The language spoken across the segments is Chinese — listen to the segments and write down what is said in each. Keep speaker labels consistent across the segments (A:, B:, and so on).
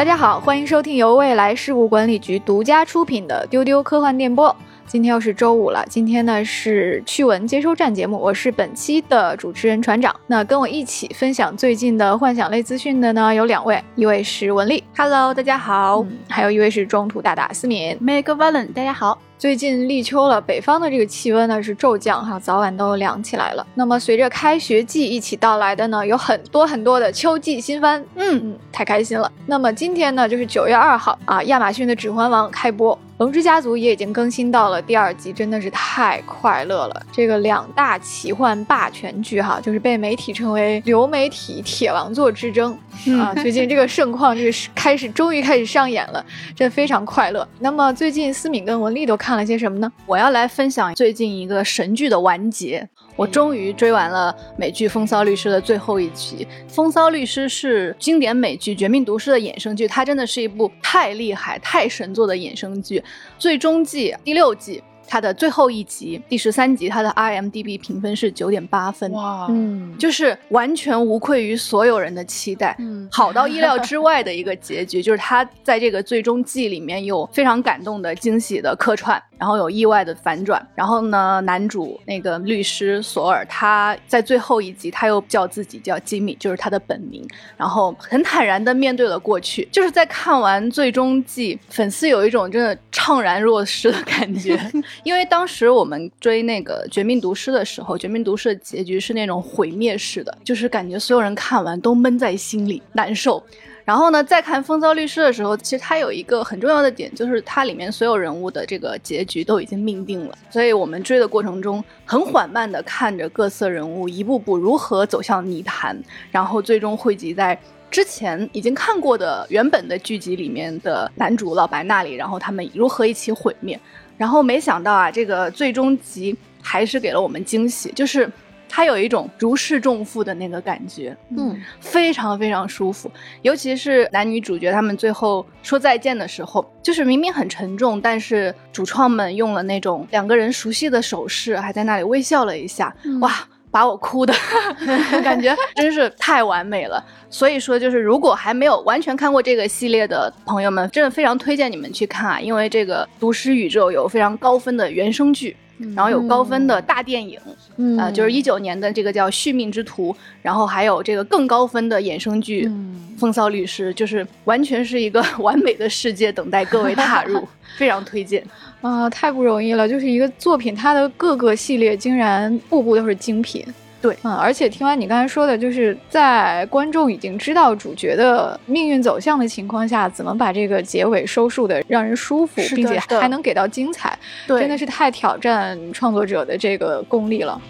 A: 大家好，欢迎收听由未来事务管理局独家出品的《丢丢科幻电波》。今天又是周五了，今天呢是趣闻接收站节目，我是本期的主持人船长。那跟我一起分享最近的幻想类资讯的呢有两位，一位是文丽
B: ，Hello，大家好，
A: 还有一位是中途大大思敏
B: ，Make Valen，大家好。
A: 最近立秋了，北方的这个气温呢是骤降哈，早晚都凉起来了。那么随着开学季一起到来的呢，有很多很多的秋季新番，嗯嗯，太开心了。那么今天呢就是九月二号啊，亚马逊的《指环王》开播。龙之家族也已经更新到了第二集，真的是太快乐了。这个两大奇幻霸权剧哈，就是被媒体称为流媒体铁王座之争啊。最近这个盛况就是 开始，终于开始上演了，真非常快乐。那么最近思敏跟文丽都看了些什么呢？
B: 我要来分享最近一个神剧的完结。我终于追完了美剧《风骚律师》的最后一集。《风骚律师》是经典美剧《绝命毒师》的衍生剧，它真的是一部太厉害、太神作的衍生剧。最终季第六季。它的最后一集，第十三集，它的 IMDB 评分是九点八分，哇，嗯，就是完全无愧于所有人的期待，嗯，好到意料之外的一个结局，就是他在这个最终季里面有非常感动的惊喜的客串，然后有意外的反转，然后呢，男主那个律师索尔，他在最后一集他又叫自己叫吉米，就是他的本名，然后很坦然的面对了过去，就是在看完最终季，粉丝有一种真的怅然若失的感觉。因为当时我们追那个《绝命毒师》的时候，《绝命毒师》的结局是那种毁灭式的，就是感觉所有人看完都闷在心里难受。然后呢，再看《风骚律师》的时候，其实它有一个很重要的点，就是它里面所有人物的这个结局都已经命定了。所以我们追的过程中，很缓慢的看着各色人物一步步如何走向泥潭，然后最终汇集在之前已经看过的原本的剧集里面的男主老白那里，然后他们如何一起毁灭。然后没想到啊，这个最终集还是给了我们惊喜，就是它有一种如释重负的那个感觉，嗯，非常非常舒服。尤其是男女主角他们最后说再见的时候，就是明明很沉重，但是主创们用了那种两个人熟悉的手势，还在那里微笑了一下，哇！把我哭的 感觉真是太完美了，所以说就是如果还没有完全看过这个系列的朋友们，真的非常推荐你们去看啊，因为这个毒师宇宙有非常高分的原声剧。然后有高分的大电影，呃，就是一九年的这个叫《续命之徒》，然后还有这个更高分的衍生剧《风骚律师》，就是完全是一个 完美的世界等待各位踏入，非常推荐
A: 啊！太不容易了，就是一个作品，它的各个系列竟然步步都是精品。
B: 对，
A: 嗯，而且听完你刚才说的，就是在观众已经知道主角的命运走向的情况下，怎么把这个结尾收束的让人舒服，并且还能给到精彩，真的是太挑战创作者的这个功力了。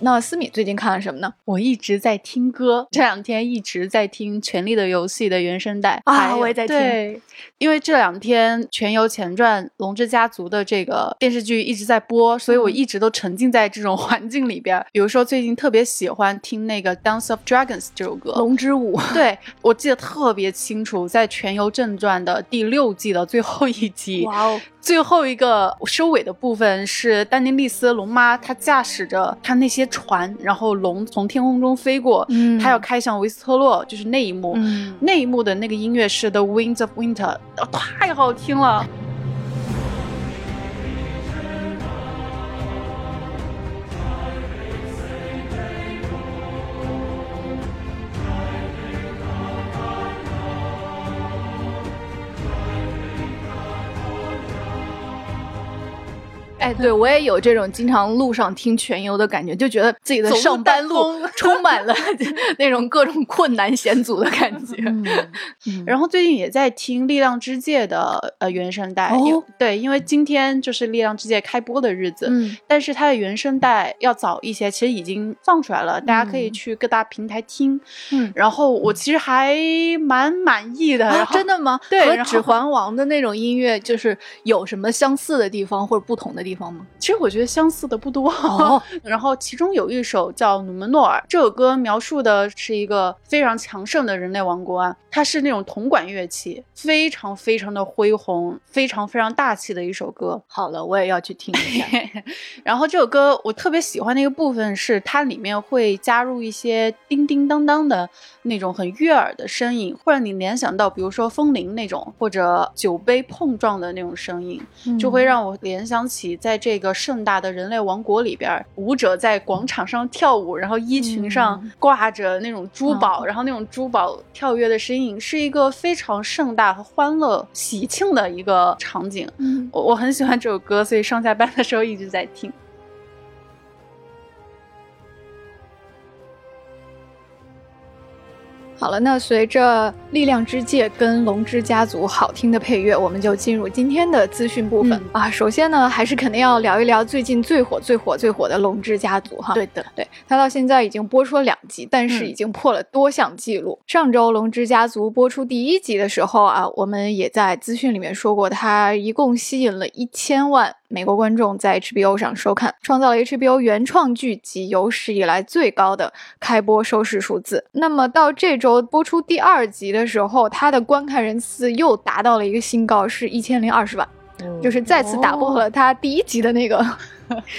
A: 那思敏最近看了什么呢？
B: 我一直在听歌，这两天一直在听《权力的游戏》的原声带
A: 啊，我也在听。
B: 对，因为这两天《全游前传》《龙之家族》的这个电视剧一直在播，所以我一直都沉浸在这种 环境里边。比如说，最近特别喜欢听那个《Dance of Dragons》这首歌，《
A: 龙之舞》。
B: 对，我记得特别清楚，在《全游正传》的第六季的最后一集。哇哦！最后一个收尾的部分是丹尼利斯龙妈，她驾驶着她那些船，然后龙从天空中飞过，她要开向维斯特洛，就是那一幕。那一幕的那个音乐是《The Winds of Winter》，太好听了。哎，对 我也有这种经常路上听全游的感觉，就觉得自己的上班路 充满了 那种各种困难险阻的感觉。然后最近也在听《力量之界》的呃原声带，对，因为今天就是《力量之界》开播的日子，但是它的原声带要早一些，其实已经放出来了，大家可以去各大平台听。嗯，然后我其实还蛮满意的，
A: 真的吗？
B: 对，
A: 和《指环王》的那种音乐就是有什么相似的地方或者不同的地方？
B: 方吗？
C: 其实我觉得相似的不多。
B: 哦
C: 然后其中有一首叫《努门诺尔》，这首歌描述的是一个非常强盛的人类王国啊，它是那种铜管乐器，非常非常的恢宏，非常非常大气的一首歌。
B: 好了，我也要去听一下。
C: 然后这首歌我特别喜欢的一个部分是它里面会加入一些叮叮当当的那种很悦耳的声音，会让你联想到比如说风铃那种或者酒杯碰撞的那种声音，就会让我联想起在这个盛大的人类王国里边，舞者在广场上跳舞，然后衣裙上挂着那种珠宝，然后那种珠宝跳跃的身影，是一个非常盛大和欢乐、喜庆的一个场景。
A: 嗯
C: 我我很喜欢这首歌，所以上下班的时候一直在听。
A: 好了，那随着《力量之戒》跟《龙之家族》好听的配乐，我们就进入今天的资讯部分、
B: 嗯
A: 啊。首先呢，还是肯定要聊一聊最近最火、最火、最火的《龙之家族》哈。
B: 对的，
A: 对，它到现在已经播出了两集，但是
C: 嗯
A: 已经破了多项记录。上周《龙之家族》播出第一集的时候啊，我们也在资讯里面说过，它一共吸引了一千万美国观众在 HBO 上收看，创造了 HBO 原创剧集有史以来最高的开播收视数字。那么到这周播出第二集的时候，它的观看人次又达到了一个新高，是一千零二十万，就是再次打破了它第一集的那个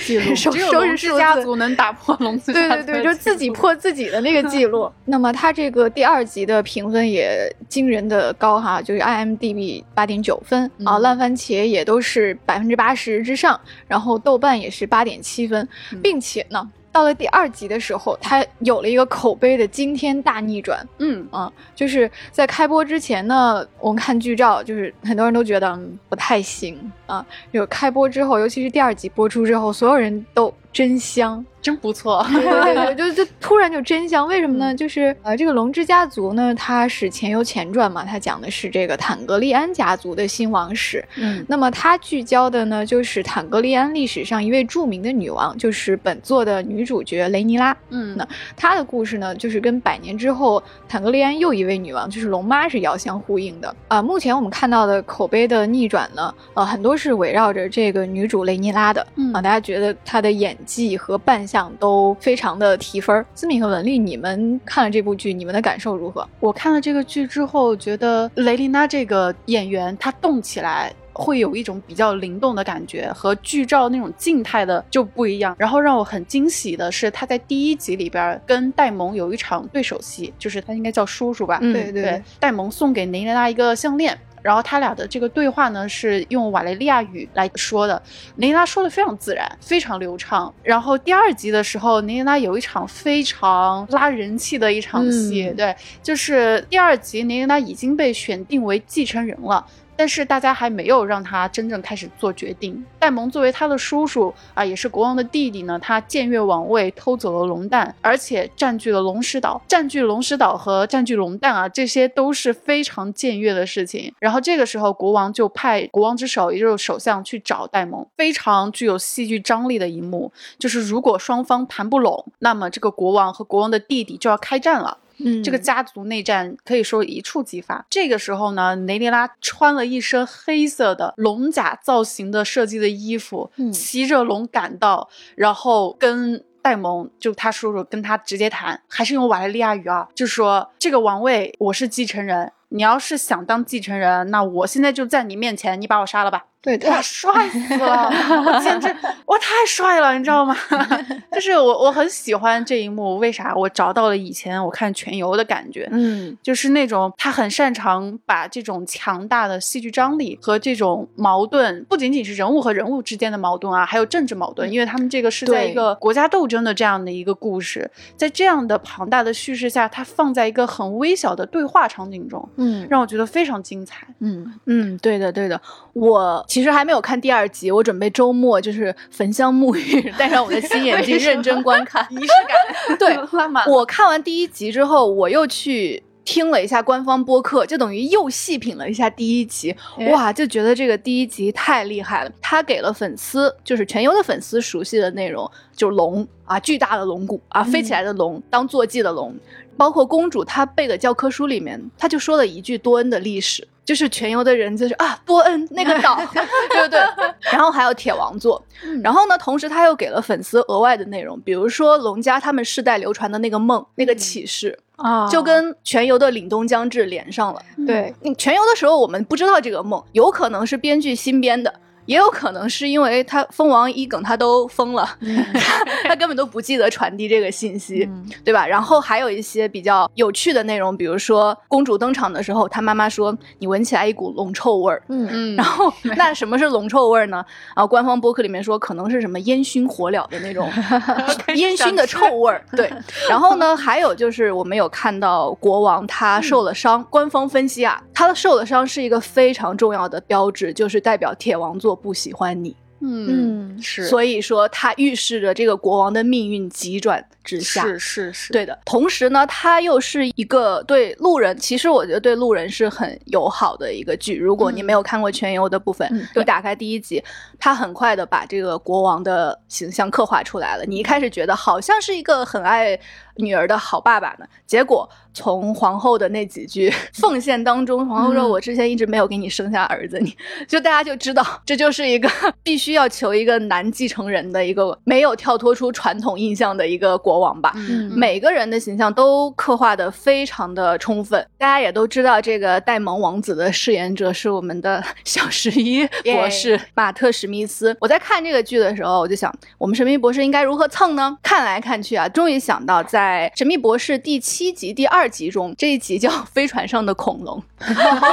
B: 记录
A: 收
C: 只有龙之
A: 收视数字。
C: 家族能打破龙之家族
A: 对对对，就自己破自己的那个记录。那么它这个第二集的评分也惊人的高哈，就是 IMDB 八点九分、啊，
C: 嗯
A: 烂番茄也都是百分之八十之上，然后豆瓣也是八点七分，
C: 嗯
A: 并且呢。到了第二集的时候，他有了一个口碑的惊天大逆转
C: 嗯
A: 啊！就是在开播之前呢，我们看剧照，就是很多人都觉得、嗯不太行啊。有开播之后，尤其是第二集播出之后，所有人都真香，
C: 真不错。
A: 对 对对，就就突然就真相，为什么呢？就是呃，这个龙之家族呢，它是前有前传嘛，它讲的是这个坦格利安家族的兴亡史。
C: 嗯
A: 那么它聚焦的呢，就是坦格利安历史上一位著名的女王，就是本作的女主角雷尼拉。
C: 嗯
A: 那她的故事呢，就是跟百年之后坦格利安又一位女王，就是龙妈是遥相呼应的啊、目前我们看到的口碑的逆转呢，呃，很多是围绕着这个女主雷尼拉的。
C: 嗯
A: 啊，大家觉得她的演技和扮相都非常的提分儿。思敏和文丽，你们看了这部剧，你们的感受如何？
C: 我看了这个剧之后，觉得雷琳娜这个演员她动起来。会有一种比较灵动的感觉，和剧照那种静态的就不一样。然后让我很惊喜的是，她在第一集里边跟戴蒙有一场对手戏，就是他应该叫叔叔吧？
B: 嗯
A: 对
C: 对，戴蒙送给雷琳娜一个项链。然后他俩的这个对话呢，是用瓦雷利亚语来说的。雷琳娜说的非常自然，非常流畅。然后第二集的时候，雷琳娜有一场非常拉人气的一场戏，
A: 嗯
C: 对，就是第二集雷琳娜已经被选定为继承人了。但是大家还没有让他真正开始做决定。戴蒙作为他的叔叔啊，也是国王的弟弟呢，他僭越王位，偷走了龙蛋，而且占据了龙石岛。占据龙石岛和占据龙蛋啊，这些都是非常僭越的事情。然后这个时候，国王就派国王之首，也就是首相去找戴蒙，非常具有戏剧张力的一幕，就是如果双方谈不拢，那么这个国王和国王的弟弟就要开战了。
A: 嗯
C: 这个家族内战可以说一触即发。这个时候呢，雷尼拉穿了一身黑色的龙甲造型的设计的衣服，
A: 嗯
C: 骑着龙赶到，然后跟。戴蒙就他叔叔跟他直接谈，还是用瓦莱利亚语啊，就说这个王位我是继承人，你要是想当继承人，那我现在就在你面前，你把我杀了吧。
A: 对
C: 哇，
A: 他
C: 帅死了！我简直，我太帅了，你知道吗？就是我我很喜欢这一幕，为啥？我找到了以前我看全游的感觉，
B: 嗯，
C: 就是那种他很擅长把这种强大的戏剧张力和这种矛盾，不仅仅是人物和人物之间的矛盾啊，还有政治矛盾，因为他们这个是在一个国家斗争的这样的一个故事，在这样的庞大的叙事下，它放在一个很微小的对话场景中，
A: 嗯
C: 让我觉得非常精彩。
A: 嗯
B: 嗯，对的，对的。我其实还没有看第二集，我准备周末就是焚香沐浴，戴上我的 新眼镜，认真观看。
C: 仪式感，
B: 对。我看完第一集之后，我又去听了一下官方播客，就等于又细品了一下第一集，哇，就觉得这个第一集太厉害了。他给了粉丝，就是全游的粉丝熟悉的内容，就是龙啊，巨大的龙骨啊，飞起来的龙，当坐骑的龙，包括公主她背的教科书里面，她就说了一句多恩的历史。就是全游的人就是啊，波恩那个岛，对不对？然后还有铁王座，然后呢，同时他又给了粉丝额外的内容，比如说龙家他们世代流传的那个梦，那个启示啊，就跟全游的凛冬将至连上了。
A: 对，
B: 全游的时候我们不知道这个梦，有可能是编剧新编的。也有可能是因为他蜂王一梗他都疯了，他根本都不记得传递这个信息，对吧？然后还有一些比较有趣的内容，比如说公主登场的时候，她妈妈说你闻起来一股龙臭味儿，嗯嗯，然后那什么是龙臭味儿呢？然后官方博客里面说可能是什么烟熏火燎的那种 烟熏的臭味儿，对。然后呢，还有就是我们有看到国王他受了伤，官方分析啊，他的受了伤是一个非常重要的标志，就是代表铁王座。不喜欢你，
C: 嗯，是，
B: 所以说它预示着这个国王的命运急转
C: 是是是，
B: 对的。同时呢，它又是一个对路人，其实我觉得对路人是很友好的一个剧。如果你没有看过全游的部分，你打开第一集，它很快的把这个国王的形象刻画出来了。你一开始觉得好像是一个很爱女儿的好爸爸呢，结果。从皇后的那几句奉献当中，皇后说：“我之前一直没有给你生下儿子，你就大家就知道，这就是一个必须要求一个男继承人的一个没有跳脱出传统印象的一个国王吧。每个人的形象都刻画的非常的充分，大家也都知道，这个戴蒙王子的饰演者是我们的小十一 博士马特史密斯。我在看这个剧的时候，我就想，我们神秘博士应该如何蹭呢？看来看去啊，终于想到在神秘博士第七集第二。集中这一集叫《飞船上的恐龙》，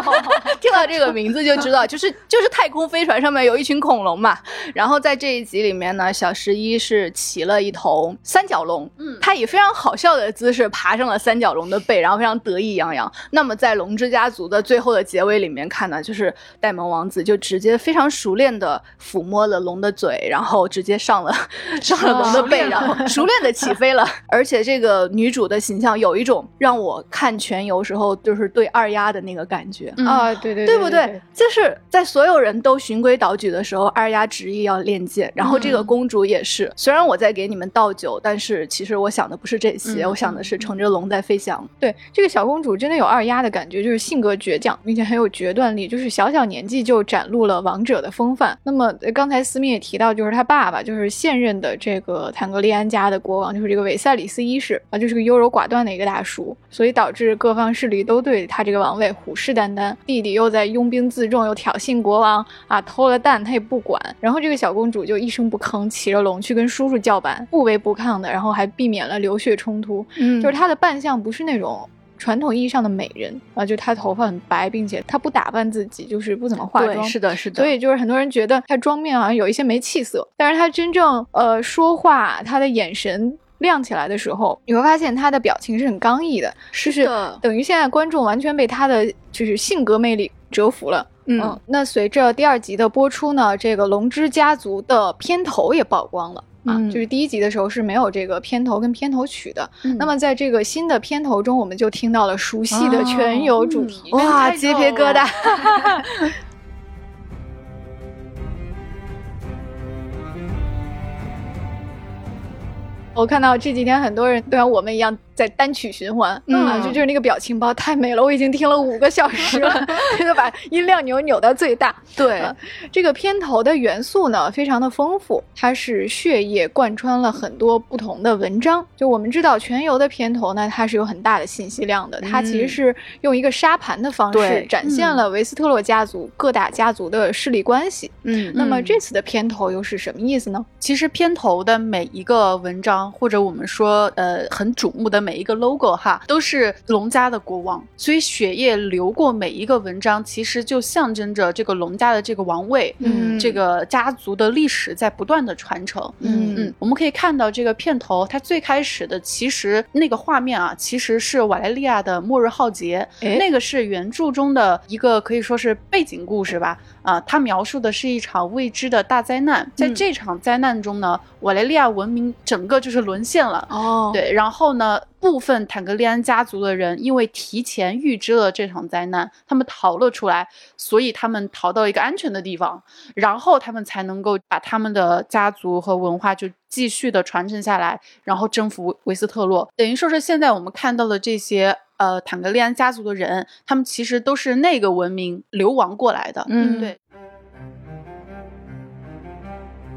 B: 听到这个名字就知道，就是就是太空飞船上面有一群恐龙嘛。然后在这一集里面呢，小十一是骑了一头三角龙，嗯，他以非常好笑的姿势爬上了三角龙的背，然后非常得意洋洋。那么在龙之家族的最后的结尾里面看呢，就是戴蒙王子就直接非常熟练的抚摸了龙的嘴，然后直接上了 上了龙的背，然后熟练的起飞了。而且这个女主的形象有一种让我。我看全游时候就是对二丫的那个感觉
A: 啊，对对
B: 对不对？就是在所有人都循规蹈矩的时候，二丫执意要练剑，然后这个公主也是。虽然我在给你们倒酒，但是其实我想的不是这些，我想的是乘着龙在飞翔。
A: 对，这个小公主真的有二丫的感觉，就是性格倔强，并且很有决断力，就是小小年纪就展露了王者的风范。那么刚才思密也提到，就是他爸爸，就是现任的这个坦格利安家的国王，就是这个韦塞里斯一世啊，就是个优柔寡断的一个大叔。所以导致各方势力都对他这个王位虎视眈眈，弟弟又在拥兵自重，又挑衅国王啊，偷了蛋他也不管。然后这个小公主就一声不吭，骑着龙去跟叔叔叫板，不卑不亢的，然后还避免了流血冲突。嗯，就是她的扮相不是那种传统意义上的美人啊，就她头发很白，并且她不打扮自己，就是不怎么化妆。
B: 是的，是的。
A: 所以就是很多人觉得她妆面好像有一些没气色，但是她真正呃说话，她的眼神。亮起来的时候，你会发现他的表情是很刚毅的，
B: 是
A: 等于现在观众完全被他的就是性格魅力折服了。嗯，那随着第二集的播出呢，这个龙之家族的片头也曝光了啊，就是第一集的时候是没有这个片头跟片头曲的。那么在这个新的片头中，我们就听到了熟悉的全游主题，
B: 哇，鸡皮疙瘩。
A: 我看到这几天很多人都像我们一样。在单曲循环啊，就就是那个表情包太美了，我已经听了五个小时了，这个把音量扭扭到最大。
B: 对，
A: 这个片头的元素呢，非常的丰富，它是血液贯穿了很多不同的文章。就我们知道全游的片头呢，它是有很大的信息量的，它其实是用一个沙盘的方式展现了维斯特洛家族各大家族的势力关系。嗯，那么这次的片头又是什么意思呢？
C: 其实片头的每一个文章，或者我们说呃很瞩目的。每一个 logo 哈，都是龙家的国王，所以血液流过每一个文章，其实就象征着这个龙家的这个王位，嗯，这个家族的历史在不断的传承，嗯嗯，我们可以看到这个片头，它最开始的其实那个画面啊，其实是瓦莱利亚的末日浩劫，那个是原著中的一个可以说是背景故事吧。啊，它描述的是一场未知的大灾难，在这场灾难中呢，瓦雷利亚文明整个就是沦陷了。哦，对，然后呢，部分坦格利安家族的人因为提前预知了这场灾难，他们逃了出来，所以他们逃到一个安全的地方，然后他们才能够把他们的家族和文化就继续的传承下来，然后征服维斯特洛。等于说是现在我们看到的这些呃坦格利安家族的人，他们其实都是那个文明流亡过来的。
B: 嗯
C: 对。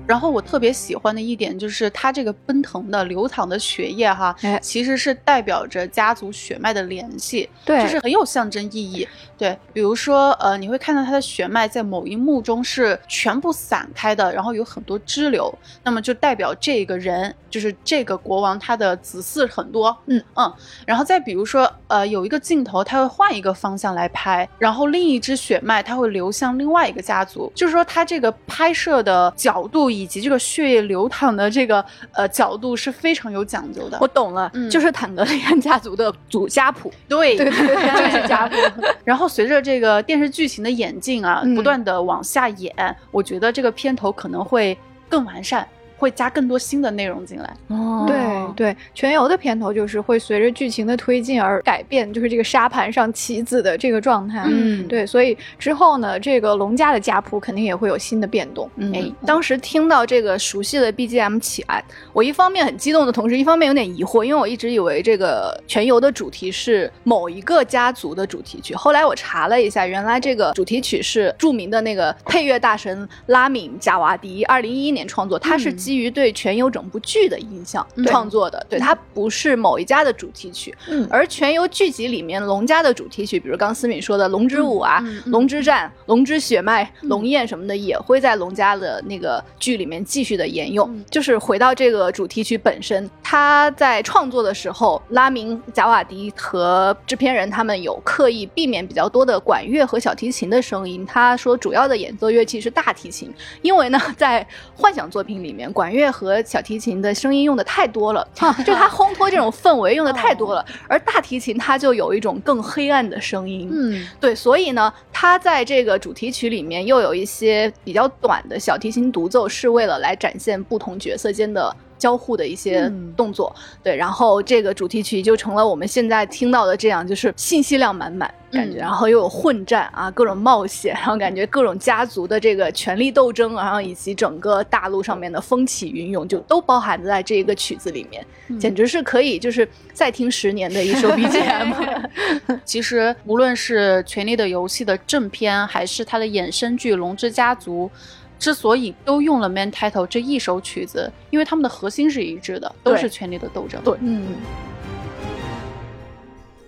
C: 然后我特别喜欢的一点就是它这个奔腾的流淌的血液哈，
A: 哎
C: 其实是代表着家族血脉的联系，
A: 对
C: 就是很有象征意义。对，比如说呃，你会看到它的血脉在某一幕中是全部散开的，然后有很多支流，那么就代表这个人就是这个国王他的子嗣很多。
A: 嗯
C: 嗯，然后再比如说呃，有一个镜头他会换一个方向来拍，然后另一支血脉它会流向另外一个家族，就是说它这个拍摄的角度以及这个血液流淌的这个呃角度是非常有讲究的。
B: 我懂了，
C: 嗯
B: 就是坦格利安家族的祖家谱。
C: 对
A: 对对对
C: 这是家谱。然后随着这个电视剧情的演进啊，
B: 嗯
C: 不断的往下演，我觉得这个片头可能会更完善，会加更多新的内容进来。
B: 哦
A: 对对，全游的片头就是会随着剧情的推进而改变，就是这个沙盘上棋子的这个状态。
B: 嗯
A: 对，所以之后呢，这个龙家的家谱肯定也会有新的变动。
B: 嗯，
C: 哎
B: 当时听到这个熟悉的 BGM 起来，我一方面很激动的同时，一方面有点疑惑，因为我一直以为这个全游的主题是某一个家族的主题曲。后来我查了一下，原来这个主题曲是著名的那个配乐大神拉敏贾瓦迪二零一一年创作，他是
C: 嗯
B: 基于对全游整部剧的印象
C: 嗯
B: 创作的，对，它不是某一家的主题曲。
A: 嗯
B: 而全游剧集里面龙家的主题曲，比如刚思敏说的《龙之舞》啊、龙之战》《龙之血脉》《
C: 嗯
B: 龙焰》什么的，也会在龙家的那个剧里面继续的沿用。
C: 嗯
B: 就是回到这个主题曲本身，他在创作的时候，拉明贾瓦迪和制片人他们有刻意避免比较多的管乐和小提琴的声音。他说主要的演奏乐器是大提琴，因为呢，在幻想作品里面，管乐和小提琴的声音用的太多了，就它烘托这种氛围用的太多了，而大提琴它就有一种更黑暗的声音。
C: 嗯
B: 对，所以呢，它在这个主题曲里面又有一些比较短的小提琴独奏，是为了来展现不同角色间的交互的一些
C: 嗯
B: 动作。对，然后这个主题曲就成了我们现在听到的这样，就是信息量满满感觉，
C: 嗯
B: 然后又有混战啊，各种冒险，然后感觉各种家族的这个权力斗争，然后以及整个大陆上面的风起云涌，就都包含在这一个曲子里面，
C: 嗯
B: 简直是可以就是再听十年的一首 BGM。
C: 其实无论是《权力的游戏》的正片，还是它的衍生剧《龙之家族》，之所以都用了《Man Title》这一首曲子，因为他们的核心是一致的，都是权力的斗争。
B: 对
A: 嗯。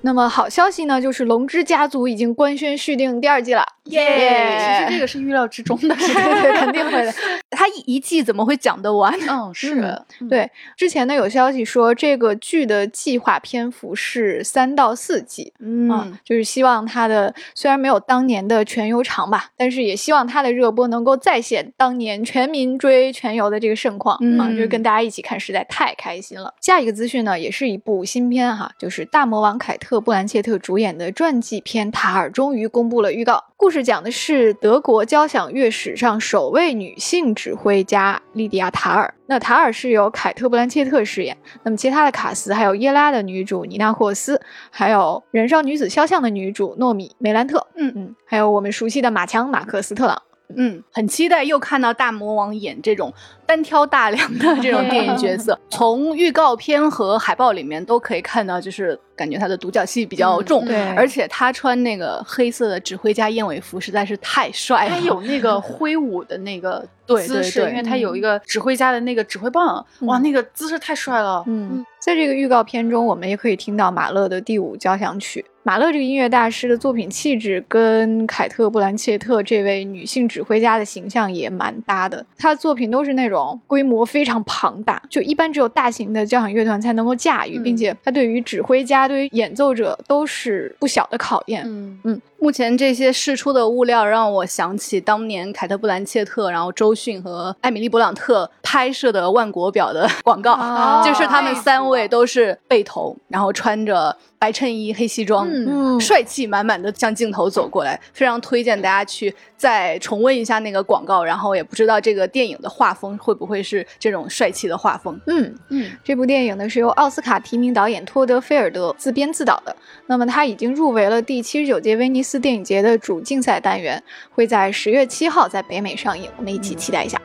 A: 那么好消息呢，就是《龙之家族》已经官宣续订第二季了，
B: 耶
C: 其实这个是预料之中的，是
A: 对对，肯定会的。
B: 他一季怎么会讲得完？
C: 嗯，是，嗯，
A: 对，之前呢有消息说，这个剧的计划篇幅是三到四季，啊
B: 嗯，
A: 就是希望它的虽然没有当年的全游长吧，但是也希望它的热播能够再现当年全民追全游的这个盛况、啊，就是
B: 嗯
A: 跟大家一起看，实在太开心了。下一个资讯呢，也是一部新片哈，就是大魔王凯特·布兰切特主演的传记片《塔尔》终于公布了预告。故事讲的是德国交响乐史上首位女性指挥家莉迪亚·塔尔。那塔尔是由凯特·布兰切特饰演，那么其他的卡斯还有耶拉的女主尼娜·霍斯，还有《燃烧女子肖像》的女主诺米·梅兰特，
B: 嗯
A: 嗯，还有我们熟悉的马强·马克·斯特朗。
B: 嗯，很期待又看到大魔王演这种单挑大梁的这种电影角色。从预告片和海报里面都可以看到，就是感觉他的独角戏比较重，
C: 嗯
A: 对
B: 而且他穿那个黑色的指挥家燕尾服实在是太帅了。
C: 他有那个挥舞的那个
B: 对
C: 姿势，
B: 对对
C: 因为他有一个指挥家的那个指挥棒，哇，
A: 嗯
C: 那个姿势太帅了。
A: 嗯，在这个预告片中，我们也可以听到马勒的第五交响曲。马勒这个音乐大师的作品气质跟凯特·布兰切特这位女性指挥家的形象也蛮搭的。他的作品都是那种规模非常庞大，就一般只有大型的交响乐团才能够驾驭，
C: 嗯
A: 并且他对于指挥家、对于演奏者都是不小的考验。
C: 嗯
A: 嗯，
B: 目前这些试出的物料让我想起当年凯特·布兰切特，然后周迅和艾米丽·勃朗特拍摄的万国表的广告，
A: 哦
B: 就是他们三位都是背头，然后穿着白衬衣、黑西装，
A: 嗯
B: 帅气满满的向镜头走过来，非常推荐大家去再重温一下那个广告，然后也不知道这个电影的画风会不会是这种帅气的画风。
A: 嗯，
C: 嗯，
A: 这部电影呢是由奥斯卡提名导演托德·菲尔德自编自导的。那么他已经入围了第七十九届威尼斯电影节的主竞赛单元，会在十月七号在北美上映，我们一起期待一下。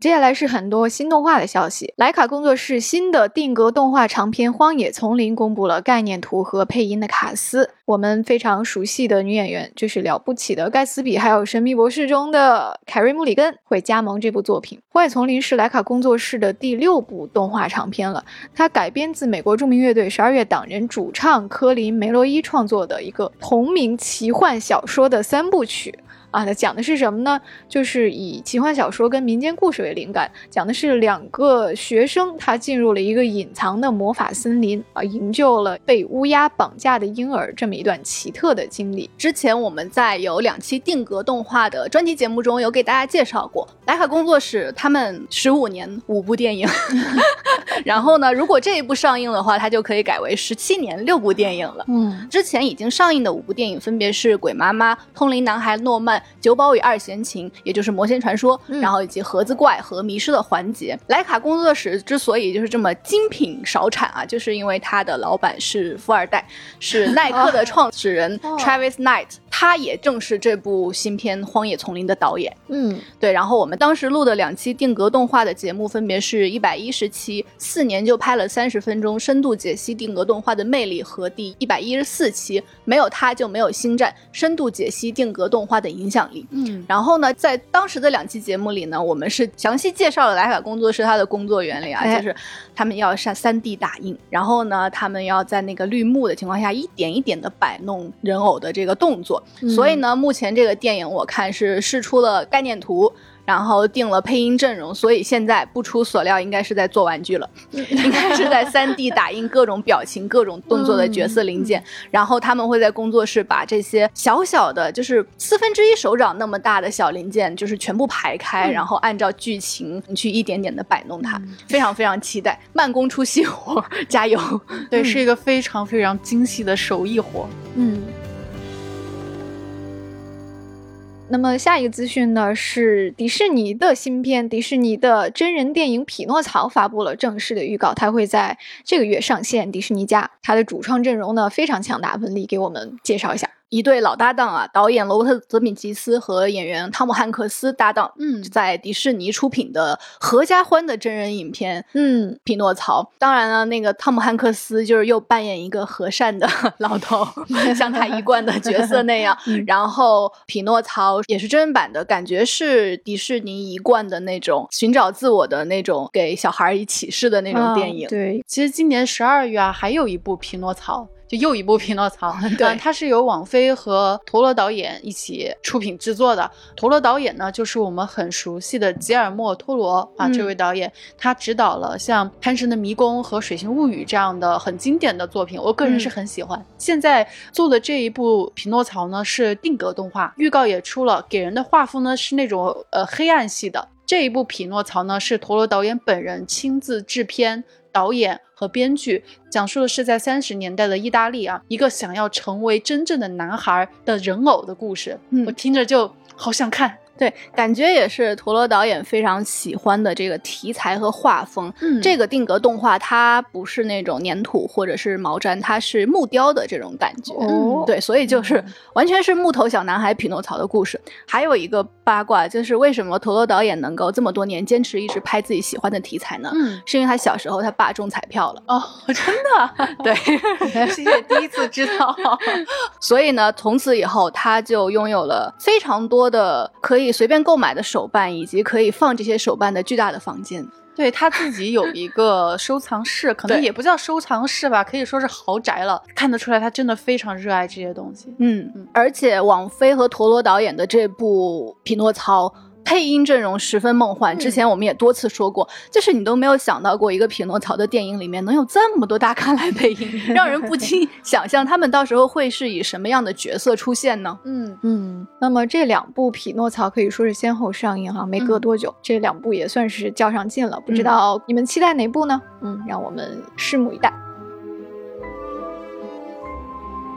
A: 接下来是很多新动画的消息。莱卡工作室新的定格动画长片《荒野丛林》公布了概念图和配音的卡斯。我们非常熟悉的女演员，就是了不起的盖茨比，还有《神秘博士》中的凯瑞·穆里根会加盟这部作品。《荒野丛林》是莱卡工作室的第六部动画长片了，它改编自美国著名乐队十二月党人主唱科林·梅洛伊创作的一个同名奇幻小说的三部曲。啊，它讲的是什么呢？就是以奇幻小说跟民间故事为灵感，讲的是两个学生，他进入了一个隐藏的魔法森林啊，营救了被乌鸦绑架的婴儿，这么一段奇特的经历。
B: 之前我们在有两期定格动画的专题节目中有给大家介绍过，莱卡工作室他们十五年五部电影，然后呢，如果这一部上映的话，它就可以改为十七年六部电影了。
A: 嗯
B: 之前已经上映的五部电影分别是《鬼妈妈》《通灵男孩诺曼》《九宝与二弦琴》，也就是《魔仙传说》
A: 嗯
B: 然后以及《盒子怪》和《迷失的环节》。莱卡工作室之所以就是这么精品少产啊，就是因为他的老板是富二代，是耐克的创始人
A: 哦
B: Travis Knight，他也正是这部新片《荒野丛林》的导演。
A: 嗯
B: 对，然后我们当时录的两期定格动画的节目，分别是一百一十期，四年就拍了三十分钟，深度解析定格动画的魅力和第一百一十四期，没有他就没有星战，深度解析定格动画的影响力。
C: 嗯，
B: 然后呢，在当时的两期节目里呢，我们是详细介绍了莱卡工作室它的工作原理啊，
A: 哎
B: 就是他们要上三 D 打印，然后呢，他们要在那个绿幕的情况下一点一点的摆弄人偶的这个动作。
A: 嗯
B: 所以呢，目前这个电影我看是试出了概念图。然后定了配音阵容，所以现在不出所料，应该是在做玩具了，应该是在三 D 打印各种表情、各种动作的角色零件。然后他们会在工作室把这些小小的，就是四分之一手掌那么大的小零件，就是全部排开，然后按照剧情去一点点的摆弄它，非常非常期待，慢工出细活，加油！
C: 对，是一个非常非常精细的手艺活。
A: 嗯。那么下一个资讯呢是迪士尼的新片，迪士尼的真人电影《匹诺曹》发布了正式的预告，它会在这个月上线迪士尼家。它的主创阵容呢非常强大，文丽给我们介绍一下。
B: 一对老搭档啊，导演罗伯特·泽米吉斯和演员汤姆·汉克斯搭档，
C: 嗯
B: 在迪士尼出品的合家欢的真人影片《
A: 嗯，
B: 匹诺曹》。当然了，那个汤姆·汉克斯就是又扮演一个和善的 老头，像他一贯的角色那样。然后匹诺曹也是真人版的，感觉是迪士尼一贯的那种寻找自我的那种给小孩以启示的那种电影。
A: 啊对，
C: 其实今年十二月啊，还有一部《匹诺曹》。就又一部《匹诺曹》
B: 对
C: 嗯它是由网飞和陀螺导演一起出品制作的。陀螺导演呢，就是我们很熟悉的吉尔莫·托罗啊，
B: 嗯
C: 这位导演，他执导了像《潘神的迷宫》和《水形物语》这样的很经典的作品，我个人是很喜欢。现在做的这一部《匹诺曹》呢，是定格动画，预告也出了，给人的画风呢是那种呃黑暗系的。这一部《匹诺曹》呢，是陀螺导演本人亲自制片、导演和编剧，讲述的是在三十年代的意大利啊，一个想要成为真正的男孩的人偶的故事。
B: 嗯
C: 我听着就好想看。
B: 对，感觉也是陀螺导演非常喜欢的这个题材和画风。
C: 嗯
B: 这个定格动画它不是那种粘土或者是毛毡，它是木雕的这种感觉。
A: 哦
B: 对，所以就是完全是木头小男孩匹诺曹的故事。还有一个八卦就是，为什么陀螺导演能够这么多年坚持一直拍自己喜欢的题材呢？
C: 嗯，
B: 是因为他小时候他爸中彩票了。
C: 哦，真的，
B: 对，
C: 谢谢，第一次知道。
B: 所以呢，从此以后他就拥有了非常多的可以随便购买的手办，以及可以放这些手办的巨大的房间。
C: 对他自己有一个收藏室，可能也不叫收藏室吧，可以说是豪宅了。看得出来，他真的非常热爱这些东西。
B: 嗯
C: 嗯，
B: 而且王菲和陀螺导演的这部《匹诺曹》。配音阵容十分梦幻。之前我们也多次说过，就是你都没有想到过一个匹诺曹的电影里面能有这么多大咖来配音，让人不禁想象他们到时候会是以什么样的角色出现呢？
A: 嗯嗯。那么这两部匹诺曹可以说是先后上映哈，没隔多久，这两部也算是较上劲了。不知道你们期待哪部呢？嗯，让我们拭目以待。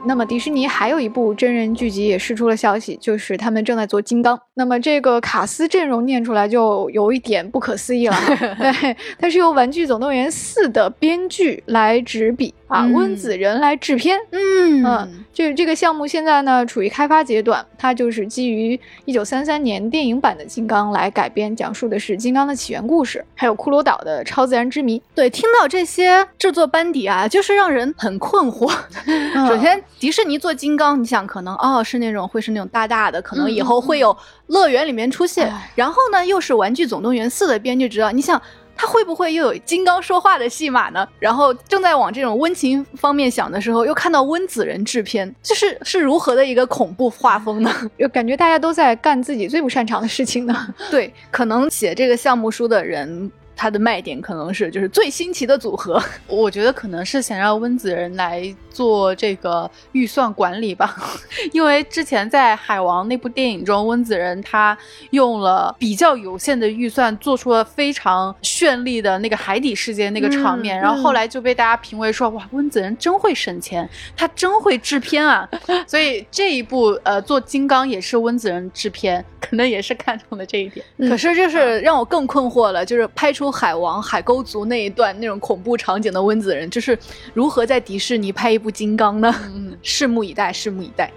A: 那么迪士尼还有一部真人剧集也释出了消息，就是他们正在做金刚。那么这个卡斯阵容念出来就有一点不可思议了。对，它是由《玩具总动员四》的编剧来执笔啊，温子仁来制片。
B: 嗯
A: 嗯，这这个项目现在呢处于开发阶段，它就是基于一九三三年电影版的金刚来改编，讲述的是金刚的起源故事，还有骷髅岛的超自然之谜。
B: 对，听到这些制作班底啊，就是让人很困惑。首先。迪士尼做金刚，你想可能哦是那种会是那种大大的，可能以后会有乐园里面出现。然后呢，又是《玩具总动员四》的编剧，指导你想他会不会又有金刚说话的戏码呢？然后正在往这种温情方面想的时候，又看到温子仁制片，就是是如何的一个恐怖画风呢？
A: 又感觉大家都在干自己最不擅长的事情呢。
B: 对，可能写这个项目书的人。它的卖点可能是就是最新奇的组合，
C: 我觉得可能是想让温子仁来做这个预算管理吧，因为之前在《海王》那部电影中，温子仁他用了比较有限的预算，做出了非常绚丽的那个海底世界那个场面，然后后来就被大家评为说哇，温子仁真会省钱，他真会制片啊，所以这一部呃做金刚也是温子仁制片，可能也是看中了这一点。
B: 可是就是让我更困惑了，就是拍出。海王、海沟族那一段那种恐怖场景的温子仁，就是如何在迪士尼拍一部金刚呢？拭目以待，拭目以待。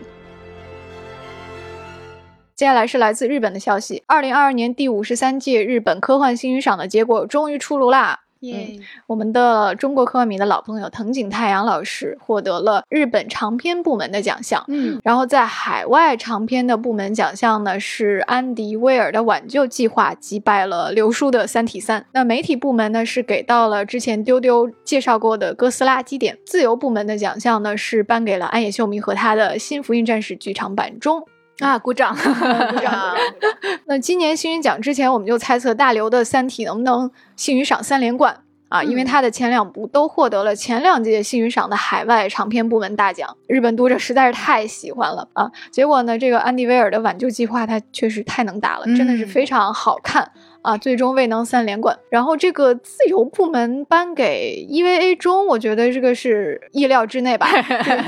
A: 接下来是来自日本的消息：二零二二年第五十三届日本科幻星云赏的结果终于出炉啦！
C: 嗯，
A: 我们的中国科幻迷的老朋友藤井太阳老师获得了日本长篇部门的奖项。
B: 嗯，
A: 然后在海外长篇的部门奖项呢，是安迪威尔的《挽救计划》击败了刘叔的《三体三》。那媒体部门呢，是给到了之前丢丢介绍过的《哥斯拉》基点。自由部门的奖项呢，是颁给了安野秀明和他的《新福音战士》剧场版中。
B: 啊，鼓掌，
A: 鼓掌！那今年星云奖之前，我们就猜测大刘的《三体》能不能星云赏三连冠啊？因为他的前两部都获得了前两届星云赏的海外长篇部门大奖，日本读者实在是太喜欢了啊！结果呢，这个安迪威尔的《挽救计划》他确实太能打了，真的是非常好看。啊，最终未能三连冠。然后这个自由部门颁给 EVA 中，我觉得这个是意料之内吧，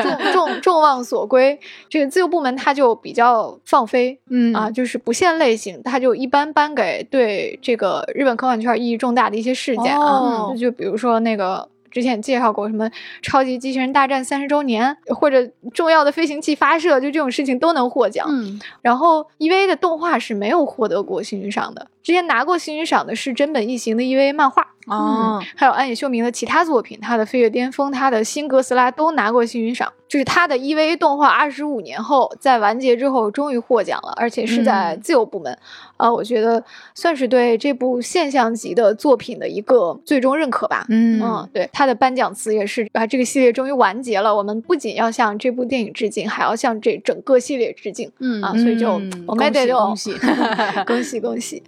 A: 众众众望所归。这个自由部门它就比较放飞，
B: 嗯
A: 啊，就是不限类型，它就一般颁给对这个日本科幻圈意义重大的一些事件啊，就比如说那个。之前介绍过什么超级机器人大战三十周年，或者重要的飞行器发射，就这种事情都能获奖。
B: 嗯，
A: 然后 EVA 的动画是没有获得过星云赏的，之前拿过星云赏的是真本义行的 EVA 漫画。
B: 哦，
A: 还有安野秀明的其他作品，他的《飞跃巅峰》、他的《新哥斯拉》都拿过星云赏。就是他的 EVA 动画二十五年后在完结之后终于获奖了，而且是在自由部门。啊，我觉得算是对这部现象级的作品的一个最终认可吧。
B: 嗯
A: 嗯，对他的颁奖词也是啊，这个系列终于完结了。我们不仅要向这部电影致敬，还要向这整个系列致敬。
B: 嗯
A: 啊，所以就我们得
B: 恭喜
A: 恭喜 恭喜。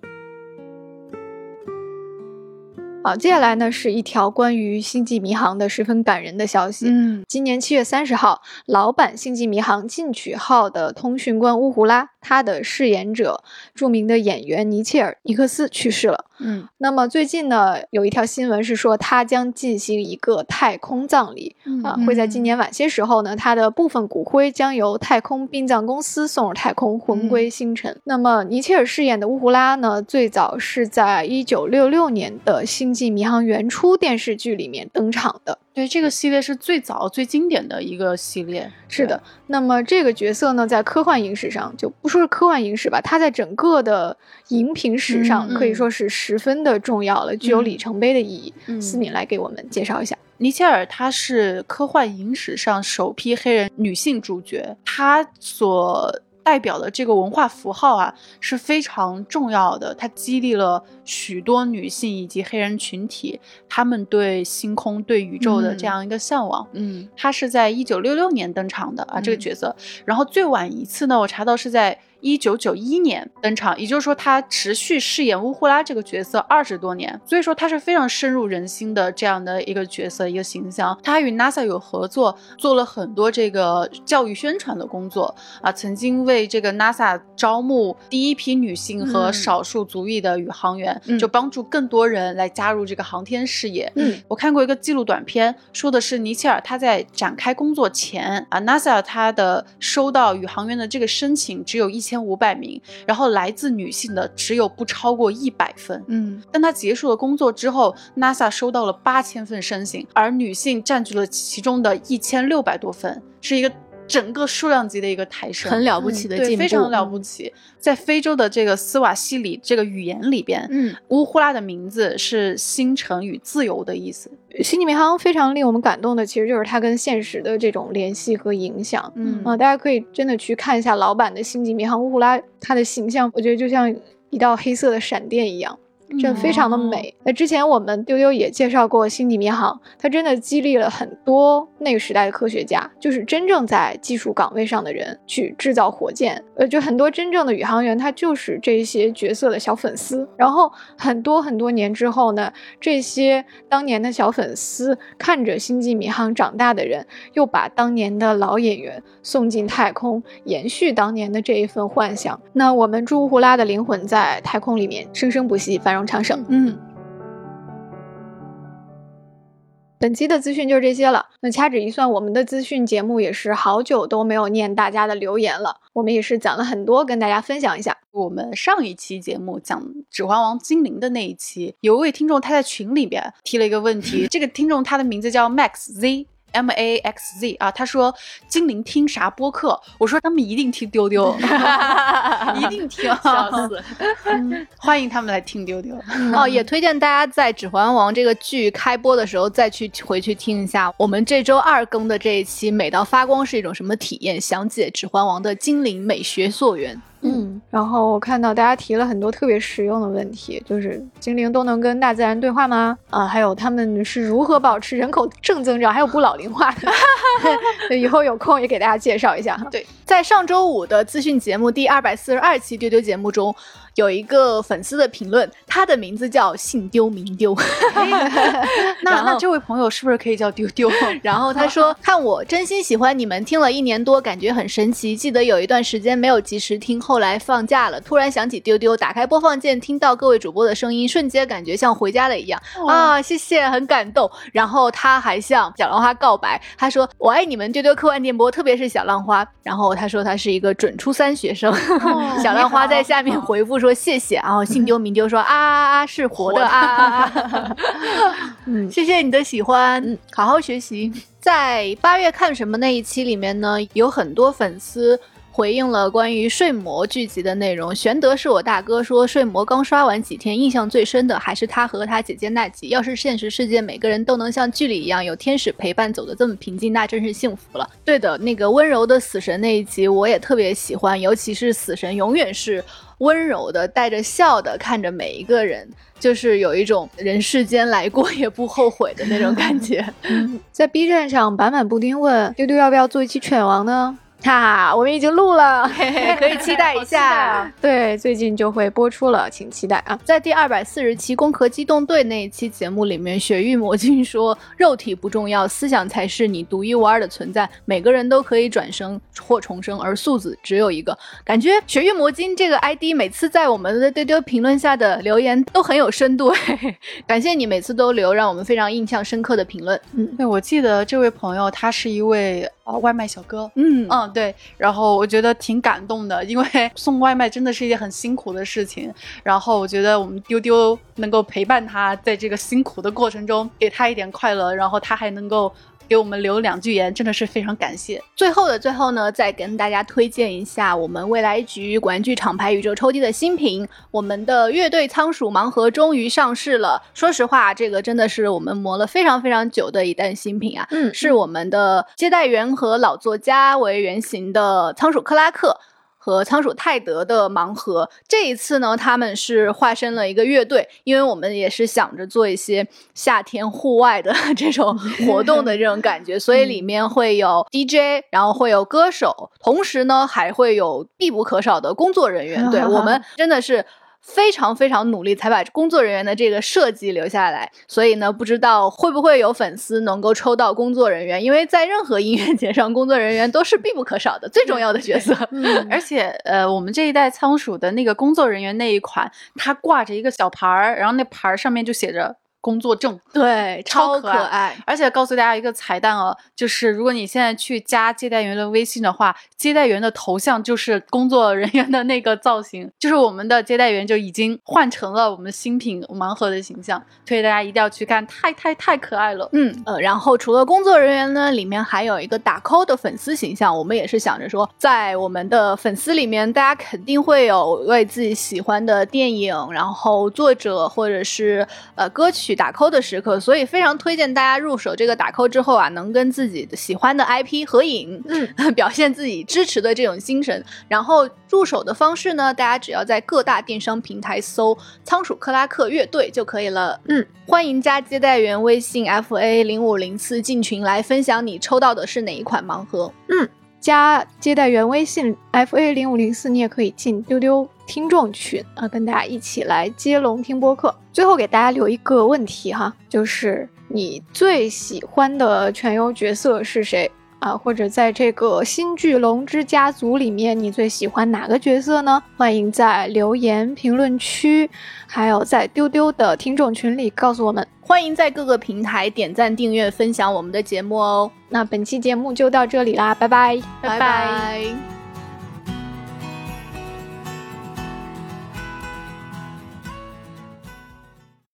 A: 好，接下来呢是一条关于《星际迷航》的十分感人的消息。
B: 嗯，
A: 今年七月三十号，老版《星际迷航》进取号的通讯官乌胡拉，他的饰演者著名的演员尼切尔·尼克斯去世了。
B: 嗯，
A: 那么最近呢，有一条新闻是说他将进行一个太空葬礼啊，会在今年晚些时候呢，他的部分骨灰将由太空殡葬公司送入太空，魂归星辰。那么尼切尔饰演的乌胡拉呢，最早是在一九六六年的《星际迷航》原初电视剧里面登场的。
C: 对，这个系列是最早、最经典的一个系列。
A: 是的，那么这个角色呢，在科幻影史上就不说是科幻影史吧，它在整个的荧屏史上可以说是十分的重要了，具有里程碑的意义。思敏来给我们介绍一下，
C: 尼切尔她是科幻影史上首批黑人女性主角，她所。代表的这个文化符号啊是非常重要的，它激励了许多女性以及黑人群体，他们对星空、对宇宙的这样一个向往。
B: 嗯，
C: 它是在一九六六年登场的啊，这个角色。然后最晚一次呢，我查到是在一九九一年登场，也就是说他持续饰演乌呼拉这个角色二十多年，所以说他是非常深入人心的这样的一个角色一个形象。他还与 NASA 有合作，做了很多这个教育宣传的工作啊，曾经为这个 NASA 招募第一批女性和少数族裔的宇航员，就帮助更多人来加入这个航天事业。
A: 嗯，
C: 我看过一个纪录短片，说的是尼切尔他在展开工作前啊，NASA 他的收到宇航员的这个申请只有一千五百名，然后来自女性的只有不超过一百份。
B: 嗯，
C: 但他结束了工作之后，NASA 收到了八千份申请，而女性占据了其中的一千六百多份，是一个整个数量级的一个抬升，
B: 很了不起的进
C: 对，
B: 步，
C: 非常了不起。在非洲的这个斯瓦西里这个语言里边，
B: 嗯，
C: 乌呼拉的名字是星辰与自由的意思。
A: 星际迷航非常令我们感动的，其实就是它跟现实的这种联系和影响。
C: 嗯
A: 啊，大家可以真的去看一下老版的《星际迷航乌呼拉》，它的形象，我觉得就像一道黑色的闪电一样。真的非常的
C: 嗯
A: 美。那、之前我们丢丢也介绍过《星际迷航》，它真的激励了很多那个时代的科学家，就是真正在技术岗位上的人去制造火箭。呃，就很多真正的宇航员，他就是这些角色的小粉丝。然后很多很多年之后呢，这些当年的小粉丝看着《星际迷航》长大的人，又把当年的老演员送进太空，延续当年的这一份幻想。那我们朱胡拉的灵魂在太空里面生生不息，繁荣昌盛。
B: 嗯，
A: 本期的资讯就是这些了。那掐指一算，我们的资讯节目也是好久都没有念大家的留言了。我们也是讲了很多跟大家分享一下。
C: 我们上一期节目讲《指环王》精灵的那一期，有一位听众他在群里边提了一个问题，这个听众他的名字叫 Max Z。M A X Z 啊，他说精灵听啥播客？我说他们一定听丢丢，一定听，
B: 笑死！
C: 嗯欢迎他们来听丢丢。
B: 哦，也推荐大家在《指环王》这个剧开播的时候再去回去听一下我们这周二更的这一期《美到发光是一种什么体验》，详解《指环王》的精灵美学溯源。
A: 嗯，然后我看到大家提了很多特别实用的问题，就是精灵都能跟大自然对话吗？啊，还有他们是如何保持人口正增长，还有不老龄化的？以后有空也给大家介绍一下哈。
C: 对，
B: 在上周五的资讯节目第二百四十二期丢丢节目中，有一个粉丝的评论，他的名字叫姓丢名丢。
C: 那那这位朋友是不是可以叫丢丢？
B: 然后他说：“ 看我真心喜欢你们，听了一年多，感觉很神奇。记得有一段时间没有及时听，后来放假了，突然想起丢丢，打开播放键，听到各位主播的声音，瞬间感觉像回家了一样啊！谢谢，很感动。然后他还向小浪花告白，他说：我爱你们，丢丢科幻电波，特别是小浪花。然后他说他是一个准初三学生。小浪花在下面回复说谢谢。然 后姓丢名丢说啊啊啊，是活的啊啊啊。
A: 嗯，
B: 谢谢你的喜欢，嗯，好好学习。在八月看什么那一期里面呢，有很多粉丝回应了关于睡魔剧集的内容。玄德是我大哥说，睡魔刚刷完几天，印象最深的还是他和他姐姐那集。要是现实世界每个人都能像剧里一样有天使陪伴，走得这么平静，那真是幸福了。对的，那个温柔的死神那一集我也特别喜欢，尤其是死神永远是温柔的，带着笑的看着每一个人。就是有一种人世间来过也不后悔的那种感觉。
A: 在 B 站上，板板布丁问丢丢要不要做一期犬王呢？哈，我们已经录了，
B: 嘿 嘿可以期待一下。
A: 对，最近就会播出了，请期待啊！
B: 在第二百四十期《攻壳机动队》那一期节目里面，雪域魔镜说：“肉体不重要，思想才是你独一无二的存在。每个人都可以转生或重生，而素子只有一个。”感觉雪域魔镜这个 ID 每次在我们的丢丢评论下的留言都很有深度，嘿嘿感谢你每次都留让我们非常印象深刻的评论。
C: 嗯对，我记得这位朋友他是一位呃外卖小哥。
B: 嗯
C: 嗯，对，然后我觉得挺感动的，因为 送外卖真的是一件很辛苦的事情。然后我觉得我们丢丢能够陪伴他在这个辛苦的过程中，给他一点快乐，然后他还能够给我们留两句言，真的是非常感谢。
B: 最后的最后呢，再跟大家推荐一下我们未来局玩具厂牌宇宙抽屉的新品，我们的乐队仓鼠盲盒终于上市了。说实话，这个真的是我们磨了非常非常久的一单新品啊，
A: 嗯
B: 是我们的接待员和老作家为原型的仓鼠克拉克。和仓鼠泰德的盲盒。这一次呢，他们是化身了一个乐队，因为我们也是想着做一些夏天户外的 这种 活动的这种感觉，所以里面会有 DJ，然后会有歌手，同时呢还会有必不可少的工作人员。对我们真的是。非常非常努力才把工作人员的这个设计留下来，所以呢，不知道会不会有粉丝能够抽到工作人员，因为在任何音乐节上，工作人员都是必不可少的最重要的角色。
C: 嗯，而且呃，我们这一代仓鼠的那个工作人员那一款，它挂着一个小牌儿，然后那牌儿上面就写着。工作证
B: 对，超
C: 可
B: 爱，
C: 而且告诉大家一个彩蛋哦，就是如果你现在去加接待员的微信的话，接待员的头像就是工作人员的那个造型，就是我们的接待员就已经换成了我们新品盲盒的形象，推荐大家一定要去看，太太太可爱了。
B: 嗯呃，然后除了工作人员呢，里面还有一个打 call 的粉丝形象，我们也是想着说，在我们的粉丝里面，大家肯定会有为自己喜欢的电影，然后作者或者是呃歌曲。打 call 的时刻，所以非常推荐大家入手这个打 call 之后啊，能跟自己喜欢的 IP 合影，嗯，表现自己支持的这种精神。然后入手的方式呢，大家只要在各大电商平台搜“仓鼠克拉克乐队”就可以了。嗯，欢迎加接待员微信 fa 零五零四进群来分享你抽到的是哪一款盲盒。
A: 嗯，加接待员微信 fa 零五零四，你也可以进丢丢。听众群啊，跟大家一起来接龙听播客。最后给大家留一个问题哈，就是你最喜欢的全优角色是谁啊？或者在这个新剧龙之家族里面，你最喜欢哪个角色呢？欢迎在留言评论区，还有在丢丢的听众群里告诉我们。
B: 欢迎在各个平台点赞、订阅、分享我们的节目哦。
A: 那本期节目就到这里啦，拜拜，
B: 拜拜。